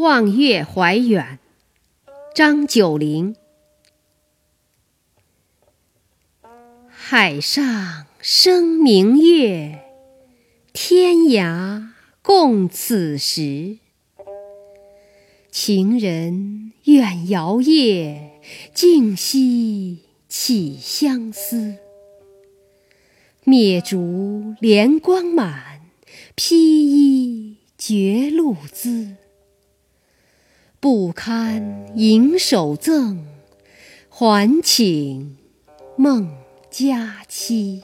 望月怀远，张九龄。海上生明月，天涯共此时。情人怨遥夜，竟夕起相思。灭烛怜光满，披衣觉露滋。不堪盈手赠，还请梦佳期。